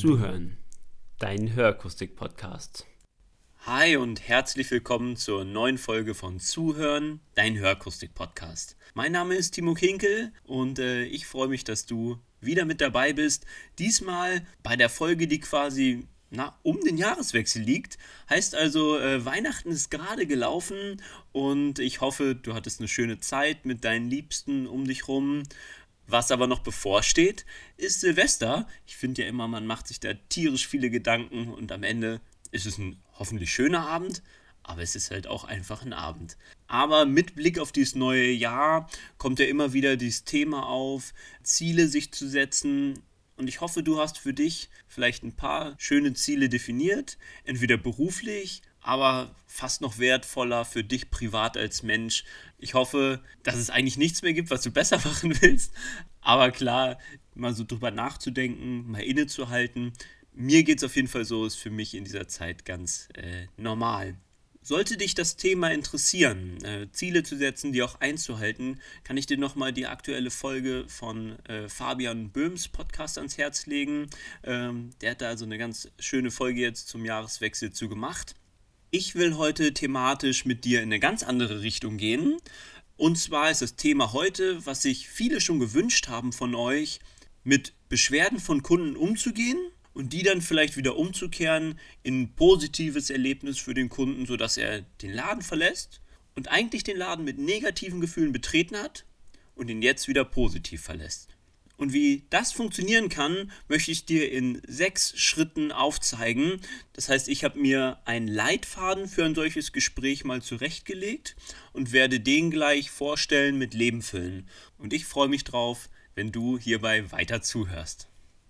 Zuhören, dein Hörakustik-Podcast. Hi und herzlich willkommen zur neuen Folge von Zuhören, dein Hörakustik-Podcast. Mein Name ist Timo Kinkel und äh, ich freue mich, dass du wieder mit dabei bist. Diesmal bei der Folge, die quasi na, um den Jahreswechsel liegt. Heißt also, äh, Weihnachten ist gerade gelaufen und ich hoffe, du hattest eine schöne Zeit mit deinen Liebsten um dich rum. Was aber noch bevorsteht, ist Silvester. Ich finde ja immer, man macht sich da tierisch viele Gedanken und am Ende ist es ein hoffentlich schöner Abend, aber es ist halt auch einfach ein Abend. Aber mit Blick auf dieses neue Jahr kommt ja immer wieder dieses Thema auf, Ziele sich zu setzen, und ich hoffe, du hast für dich vielleicht ein paar schöne Ziele definiert, entweder beruflich, aber fast noch wertvoller für dich privat als Mensch. Ich hoffe, dass es eigentlich nichts mehr gibt, was du besser machen willst. Aber klar, mal so drüber nachzudenken, mal innezuhalten. Mir geht es auf jeden Fall so, ist für mich in dieser Zeit ganz äh, normal. Sollte dich das Thema interessieren, äh, Ziele zu setzen, die auch einzuhalten, kann ich dir nochmal die aktuelle Folge von äh, Fabian Böhms Podcast ans Herz legen. Ähm, der hat da also eine ganz schöne Folge jetzt zum Jahreswechsel zu gemacht. Ich will heute thematisch mit dir in eine ganz andere Richtung gehen. Und zwar ist das Thema heute, was sich viele schon gewünscht haben von euch, mit Beschwerden von Kunden umzugehen und die dann vielleicht wieder umzukehren in ein positives Erlebnis für den Kunden, sodass er den Laden verlässt und eigentlich den Laden mit negativen Gefühlen betreten hat und ihn jetzt wieder positiv verlässt. Und wie das funktionieren kann, möchte ich dir in sechs Schritten aufzeigen. Das heißt, ich habe mir einen Leitfaden für ein solches Gespräch mal zurechtgelegt und werde den gleich vorstellen mit Leben füllen. Und ich freue mich drauf, wenn du hierbei weiter zuhörst.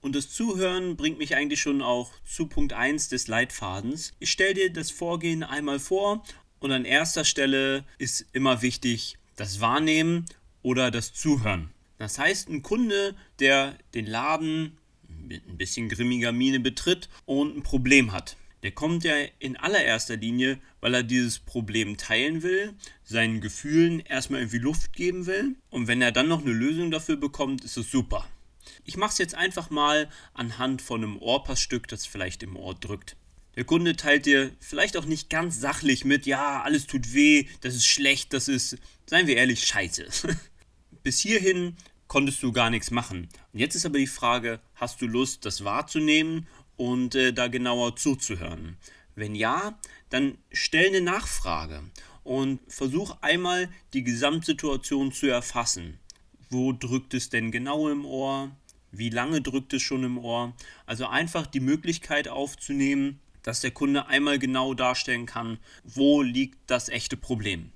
Und das Zuhören bringt mich eigentlich schon auch zu Punkt 1 des Leitfadens. Ich stelle dir das Vorgehen einmal vor und an erster Stelle ist immer wichtig das Wahrnehmen oder das Zuhören. Das heißt, ein Kunde, der den Laden mit ein bisschen grimmiger Miene betritt und ein Problem hat. Der kommt ja in allererster Linie, weil er dieses Problem teilen will, seinen Gefühlen erstmal irgendwie Luft geben will. Und wenn er dann noch eine Lösung dafür bekommt, ist es super. Ich mache es jetzt einfach mal anhand von einem Ohrpassstück, das vielleicht im Ohr drückt. Der Kunde teilt dir vielleicht auch nicht ganz sachlich mit, ja, alles tut weh, das ist schlecht, das ist, seien wir ehrlich, scheiße. Bis hierhin konntest du gar nichts machen. Und jetzt ist aber die Frage, hast du Lust, das wahrzunehmen und äh, da genauer zuzuhören? Wenn ja, dann stell eine Nachfrage und versuch einmal die Gesamtsituation zu erfassen. Wo drückt es denn genau im Ohr? Wie lange drückt es schon im Ohr? Also einfach die Möglichkeit aufzunehmen, dass der Kunde einmal genau darstellen kann, wo liegt das echte Problem.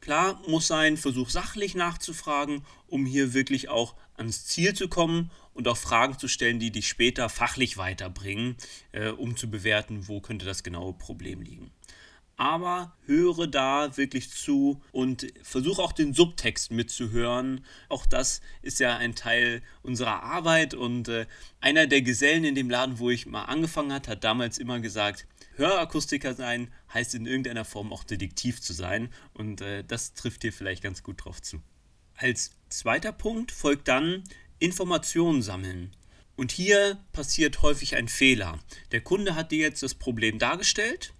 Klar muss sein, versuch sachlich nachzufragen, um hier wirklich auch ans Ziel zu kommen und auch Fragen zu stellen, die dich später fachlich weiterbringen, äh, um zu bewerten, wo könnte das genaue Problem liegen aber höre da wirklich zu und versuche auch den Subtext mitzuhören. Auch das ist ja ein Teil unserer Arbeit und äh, einer der Gesellen in dem Laden, wo ich mal angefangen hat, hat damals immer gesagt, Hörakustiker sein heißt in irgendeiner Form auch Detektiv zu sein und äh, das trifft hier vielleicht ganz gut drauf zu. Als zweiter Punkt folgt dann Informationen sammeln. Und hier passiert häufig ein Fehler. Der Kunde hat dir jetzt das Problem dargestellt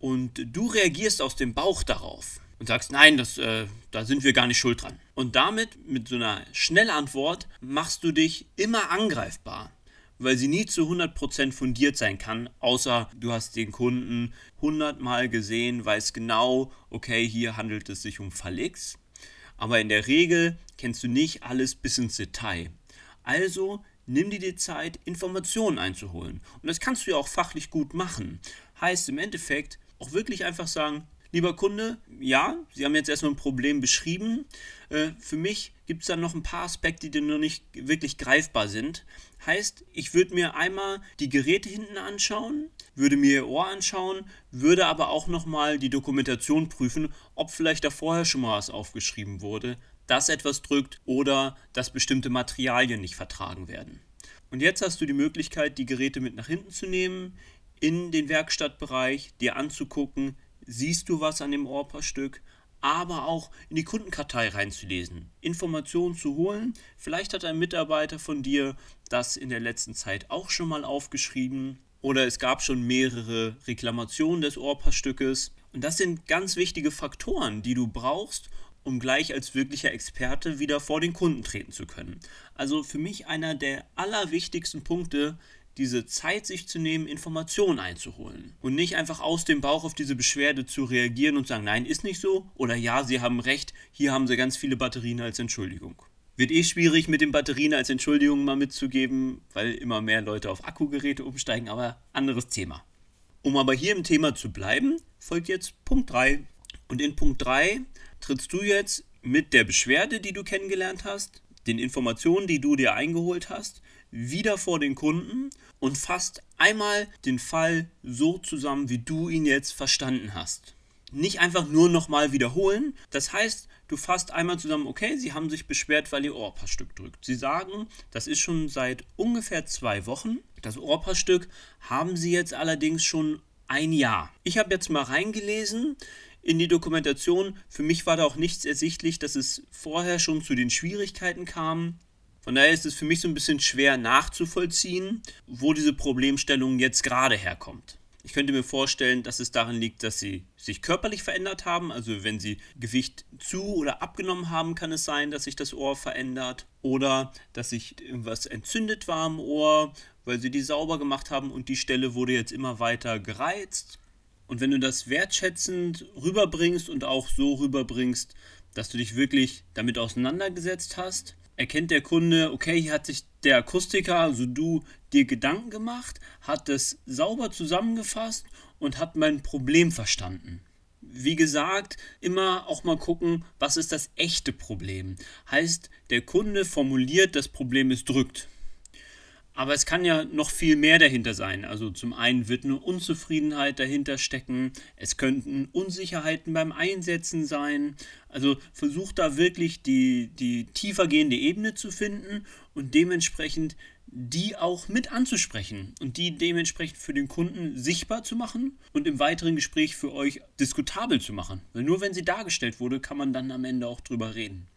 und du reagierst aus dem Bauch darauf und sagst, nein, das, äh, da sind wir gar nicht schuld dran. Und damit, mit so einer Schnellantwort, machst du dich immer angreifbar, weil sie nie zu 100% fundiert sein kann, außer du hast den Kunden 100 Mal gesehen, weißt genau, okay, hier handelt es sich um Fall X. Aber in der Regel kennst du nicht alles bis ins Detail. Also nimm dir die Zeit, Informationen einzuholen. Und das kannst du ja auch fachlich gut machen. Heißt im Endeffekt, auch wirklich einfach sagen, lieber Kunde, ja, Sie haben jetzt erstmal ein Problem beschrieben. Äh, für mich gibt es dann noch ein paar Aspekte, die noch nicht wirklich greifbar sind. Heißt, ich würde mir einmal die Geräte hinten anschauen, würde mir Ihr Ohr anschauen, würde aber auch nochmal die Dokumentation prüfen, ob vielleicht da vorher schon mal was aufgeschrieben wurde, dass etwas drückt oder dass bestimmte Materialien nicht vertragen werden. Und jetzt hast du die Möglichkeit, die Geräte mit nach hinten zu nehmen, in den Werkstattbereich dir anzugucken, siehst du was an dem Ohrpaarstück, aber auch in die Kundenkartei reinzulesen, Informationen zu holen. Vielleicht hat ein Mitarbeiter von dir das in der letzten Zeit auch schon mal aufgeschrieben oder es gab schon mehrere Reklamationen des Ohrpassstückes. Und das sind ganz wichtige Faktoren, die du brauchst, um gleich als wirklicher Experte wieder vor den Kunden treten zu können. Also für mich einer der allerwichtigsten Punkte, diese Zeit sich zu nehmen, Informationen einzuholen und nicht einfach aus dem Bauch auf diese Beschwerde zu reagieren und sagen, nein, ist nicht so oder ja, Sie haben recht, hier haben Sie ganz viele Batterien als Entschuldigung. Wird eh schwierig mit den Batterien als Entschuldigung mal mitzugeben, weil immer mehr Leute auf Akkugeräte umsteigen, aber anderes Thema. Um aber hier im Thema zu bleiben, folgt jetzt Punkt 3. Und in Punkt 3 trittst du jetzt mit der Beschwerde, die du kennengelernt hast, den Informationen, die du dir eingeholt hast, wieder vor den Kunden und fasst einmal den Fall so zusammen, wie du ihn jetzt verstanden hast. Nicht einfach nur nochmal wiederholen. Das heißt, du fasst einmal zusammen, okay, sie haben sich beschwert, weil ihr Ohrpassstück drückt. Sie sagen, das ist schon seit ungefähr zwei Wochen. Das Ohrpassstück haben sie jetzt allerdings schon ein Jahr. Ich habe jetzt mal reingelesen in die Dokumentation. Für mich war da auch nichts ersichtlich, dass es vorher schon zu den Schwierigkeiten kam. Von daher ist es für mich so ein bisschen schwer nachzuvollziehen, wo diese Problemstellung jetzt gerade herkommt. Ich könnte mir vorstellen, dass es darin liegt, dass sie sich körperlich verändert haben. Also wenn sie Gewicht zu oder abgenommen haben, kann es sein, dass sich das Ohr verändert. Oder dass sich irgendwas entzündet war am Ohr, weil sie die sauber gemacht haben und die Stelle wurde jetzt immer weiter gereizt. Und wenn du das wertschätzend rüberbringst und auch so rüberbringst, dass du dich wirklich damit auseinandergesetzt hast, erkennt der Kunde, okay, hier hat sich der Akustiker, also du, dir Gedanken gemacht, hat es sauber zusammengefasst und hat mein Problem verstanden. Wie gesagt, immer auch mal gucken, was ist das echte Problem. Heißt, der Kunde formuliert, das Problem ist drückt. Aber es kann ja noch viel mehr dahinter sein. Also zum einen wird eine Unzufriedenheit dahinter stecken, es könnten Unsicherheiten beim Einsetzen sein. Also versucht da wirklich die, die tiefergehende Ebene zu finden und dementsprechend die auch mit anzusprechen und die dementsprechend für den Kunden sichtbar zu machen und im weiteren Gespräch für euch diskutabel zu machen. Weil nur wenn sie dargestellt wurde, kann man dann am Ende auch drüber reden.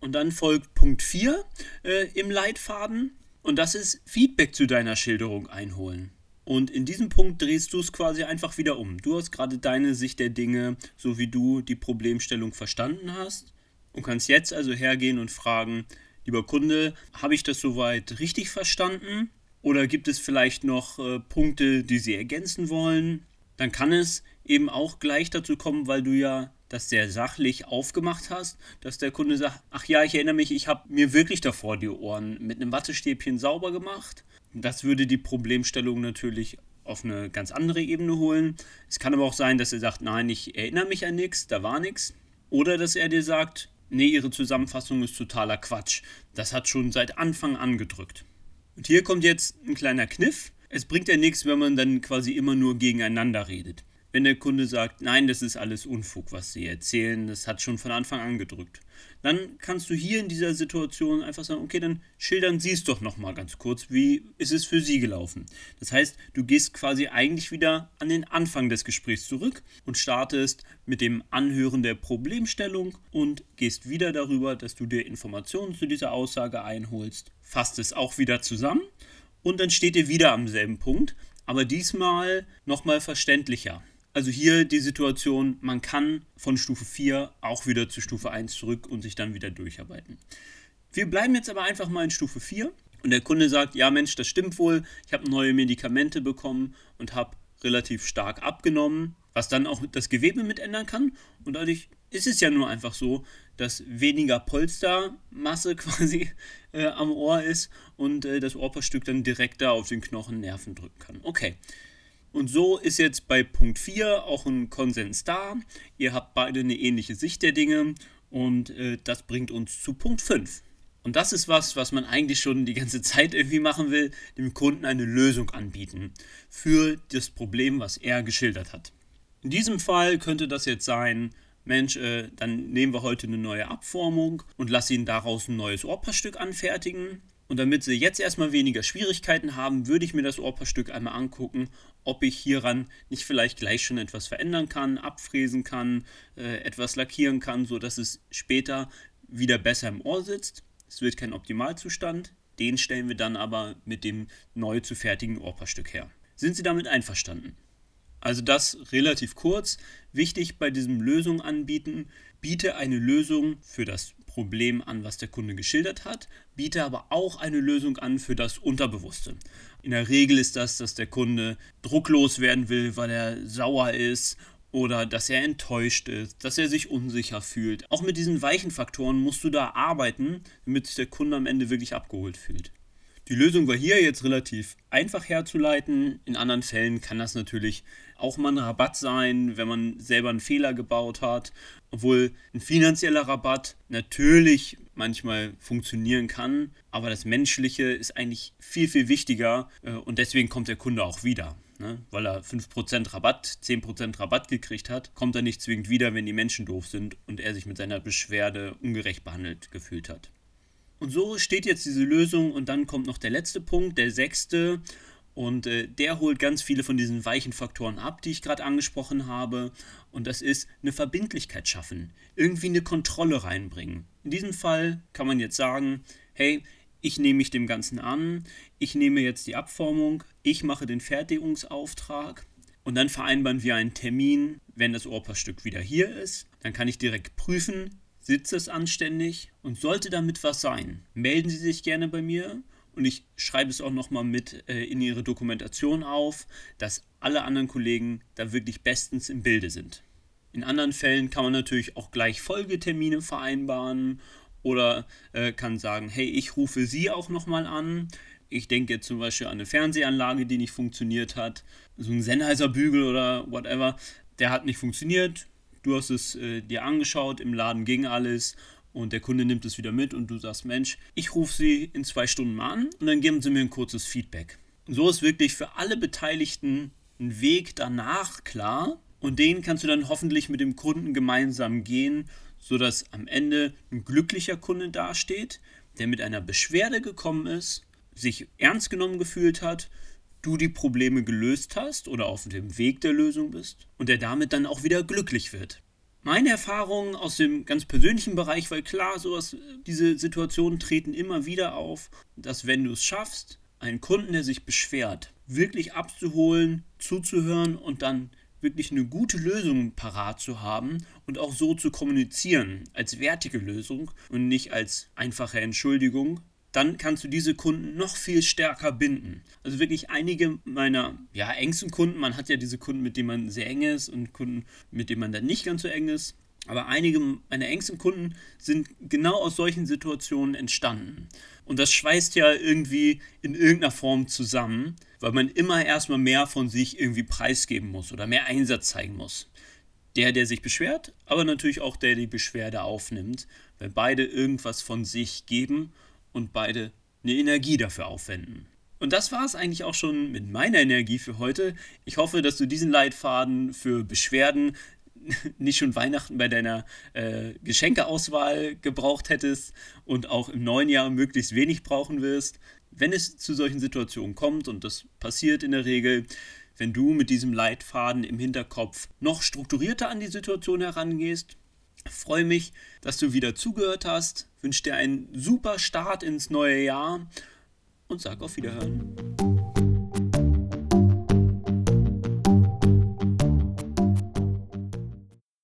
Und dann folgt Punkt 4 äh, im Leitfaden. Und das ist Feedback zu deiner Schilderung einholen. Und in diesem Punkt drehst du es quasi einfach wieder um. Du hast gerade deine Sicht der Dinge, so wie du die Problemstellung verstanden hast. Und kannst jetzt also hergehen und fragen, lieber Kunde, habe ich das soweit richtig verstanden? Oder gibt es vielleicht noch äh, Punkte, die Sie ergänzen wollen? Dann kann es eben auch gleich dazu kommen, weil du ja das sehr sachlich aufgemacht hast, dass der Kunde sagt, ach ja, ich erinnere mich, ich habe mir wirklich davor die Ohren mit einem Wattestäbchen sauber gemacht. Das würde die Problemstellung natürlich auf eine ganz andere Ebene holen. Es kann aber auch sein, dass er sagt, nein, ich erinnere mich an nichts, da war nichts. Oder dass er dir sagt, nee, Ihre Zusammenfassung ist totaler Quatsch. Das hat schon seit Anfang an gedrückt. Und hier kommt jetzt ein kleiner Kniff. Es bringt ja nichts, wenn man dann quasi immer nur gegeneinander redet. Wenn der Kunde sagt, nein, das ist alles Unfug, was Sie erzählen, das hat schon von Anfang an gedrückt, dann kannst du hier in dieser Situation einfach sagen, okay, dann schildern Sie es doch nochmal ganz kurz, wie ist es für Sie gelaufen. Das heißt, du gehst quasi eigentlich wieder an den Anfang des Gesprächs zurück und startest mit dem Anhören der Problemstellung und gehst wieder darüber, dass du dir Informationen zu dieser Aussage einholst, fasst es auch wieder zusammen und dann steht ihr wieder am selben Punkt, aber diesmal nochmal verständlicher. Also hier die Situation, man kann von Stufe 4 auch wieder zu Stufe 1 zurück und sich dann wieder durcharbeiten. Wir bleiben jetzt aber einfach mal in Stufe 4 und der Kunde sagt, ja Mensch, das stimmt wohl, ich habe neue Medikamente bekommen und habe relativ stark abgenommen, was dann auch das Gewebe mit ändern kann und dadurch ist es ja nur einfach so, dass weniger Polstermasse quasi äh, am Ohr ist und äh, das Ohrpassstück dann direkter auf den Knochen Nerven drücken kann. Okay, und so ist jetzt bei Punkt 4 auch ein Konsens da. Ihr habt beide eine ähnliche Sicht der Dinge und äh, das bringt uns zu Punkt 5. Und das ist was, was man eigentlich schon die ganze Zeit irgendwie machen will, dem Kunden eine Lösung anbieten für das Problem, was er geschildert hat. In diesem Fall könnte das jetzt sein, Mensch, äh, dann nehmen wir heute eine neue Abformung und lass ihn daraus ein neues Ohrpassstück anfertigen. Und damit sie jetzt erstmal weniger Schwierigkeiten haben, würde ich mir das Ohrpaarstück einmal angucken, ob ich hieran nicht vielleicht gleich schon etwas verändern kann, abfräsen kann, äh, etwas lackieren kann, sodass es später wieder besser im Ohr sitzt. Es wird kein Optimalzustand. Den stellen wir dann aber mit dem neu zu fertigen Ohrpaarstück her. Sind Sie damit einverstanden? Also das relativ kurz. Wichtig bei diesem Lösung anbieten, biete eine Lösung für das Problem an, was der Kunde geschildert hat, biete aber auch eine Lösung an für das Unterbewusste. In der Regel ist das, dass der Kunde drucklos werden will, weil er sauer ist oder dass er enttäuscht ist, dass er sich unsicher fühlt. Auch mit diesen weichen Faktoren musst du da arbeiten, damit sich der Kunde am Ende wirklich abgeholt fühlt. Die Lösung war hier jetzt relativ einfach herzuleiten. In anderen Fällen kann das natürlich auch mal ein Rabatt sein, wenn man selber einen Fehler gebaut hat. Obwohl ein finanzieller Rabatt natürlich manchmal funktionieren kann, aber das Menschliche ist eigentlich viel, viel wichtiger äh, und deswegen kommt der Kunde auch wieder. Ne? Weil er 5% Rabatt, 10% Rabatt gekriegt hat, kommt er nicht zwingend wieder, wenn die Menschen doof sind und er sich mit seiner Beschwerde ungerecht behandelt gefühlt hat. Und so steht jetzt diese Lösung und dann kommt noch der letzte Punkt, der sechste. Und äh, der holt ganz viele von diesen weichen Faktoren ab, die ich gerade angesprochen habe. Und das ist eine Verbindlichkeit schaffen, irgendwie eine Kontrolle reinbringen. In diesem Fall kann man jetzt sagen, hey, ich nehme mich dem Ganzen an, ich nehme jetzt die Abformung, ich mache den Fertigungsauftrag und dann vereinbaren wir einen Termin, wenn das Ohrpaarstück wieder hier ist. Dann kann ich direkt prüfen, sitzt es anständig und sollte damit was sein, melden Sie sich gerne bei mir und ich schreibe es auch nochmal mit äh, in Ihre Dokumentation auf, dass alle anderen Kollegen da wirklich bestens im Bilde sind. In anderen Fällen kann man natürlich auch gleich Folgetermine vereinbaren oder äh, kann sagen, hey, ich rufe Sie auch nochmal an. Ich denke jetzt zum Beispiel an eine Fernsehanlage, die nicht funktioniert hat, so ein Sennheiser-Bügel oder whatever, der hat nicht funktioniert du hast es äh, dir angeschaut, im Laden ging alles und der Kunde nimmt es wieder mit und du sagst, Mensch, ich rufe sie in zwei Stunden mal an und dann geben sie mir ein kurzes Feedback. Und so ist wirklich für alle Beteiligten ein Weg danach klar und den kannst du dann hoffentlich mit dem Kunden gemeinsam gehen, sodass am Ende ein glücklicher Kunde dasteht, der mit einer Beschwerde gekommen ist, sich ernst genommen gefühlt hat, du die Probleme gelöst hast oder auf dem Weg der Lösung bist und der damit dann auch wieder glücklich wird. Meine Erfahrungen aus dem ganz persönlichen Bereich, weil klar, sowas, diese Situationen treten immer wieder auf, dass wenn du es schaffst, einen Kunden, der sich beschwert, wirklich abzuholen, zuzuhören und dann wirklich eine gute Lösung parat zu haben und auch so zu kommunizieren als wertige Lösung und nicht als einfache Entschuldigung, dann kannst du diese Kunden noch viel stärker binden. Also wirklich einige meiner ja, engsten Kunden, man hat ja diese Kunden, mit denen man sehr eng ist und Kunden, mit denen man dann nicht ganz so eng ist. Aber einige meiner engsten Kunden sind genau aus solchen Situationen entstanden. Und das schweißt ja irgendwie in irgendeiner Form zusammen, weil man immer erstmal mehr von sich irgendwie preisgeben muss oder mehr Einsatz zeigen muss. Der, der sich beschwert, aber natürlich auch der, der die Beschwerde aufnimmt, weil beide irgendwas von sich geben und beide eine Energie dafür aufwenden. Und das war es eigentlich auch schon mit meiner Energie für heute. Ich hoffe, dass du diesen Leitfaden für Beschwerden nicht schon Weihnachten bei deiner äh, Geschenkeauswahl gebraucht hättest und auch im neuen Jahr möglichst wenig brauchen wirst. Wenn es zu solchen Situationen kommt, und das passiert in der Regel, wenn du mit diesem Leitfaden im Hinterkopf noch strukturierter an die Situation herangehst, freue mich, dass du wieder zugehört hast, wünsche dir einen super Start ins neue Jahr und sag auf Wiederhören.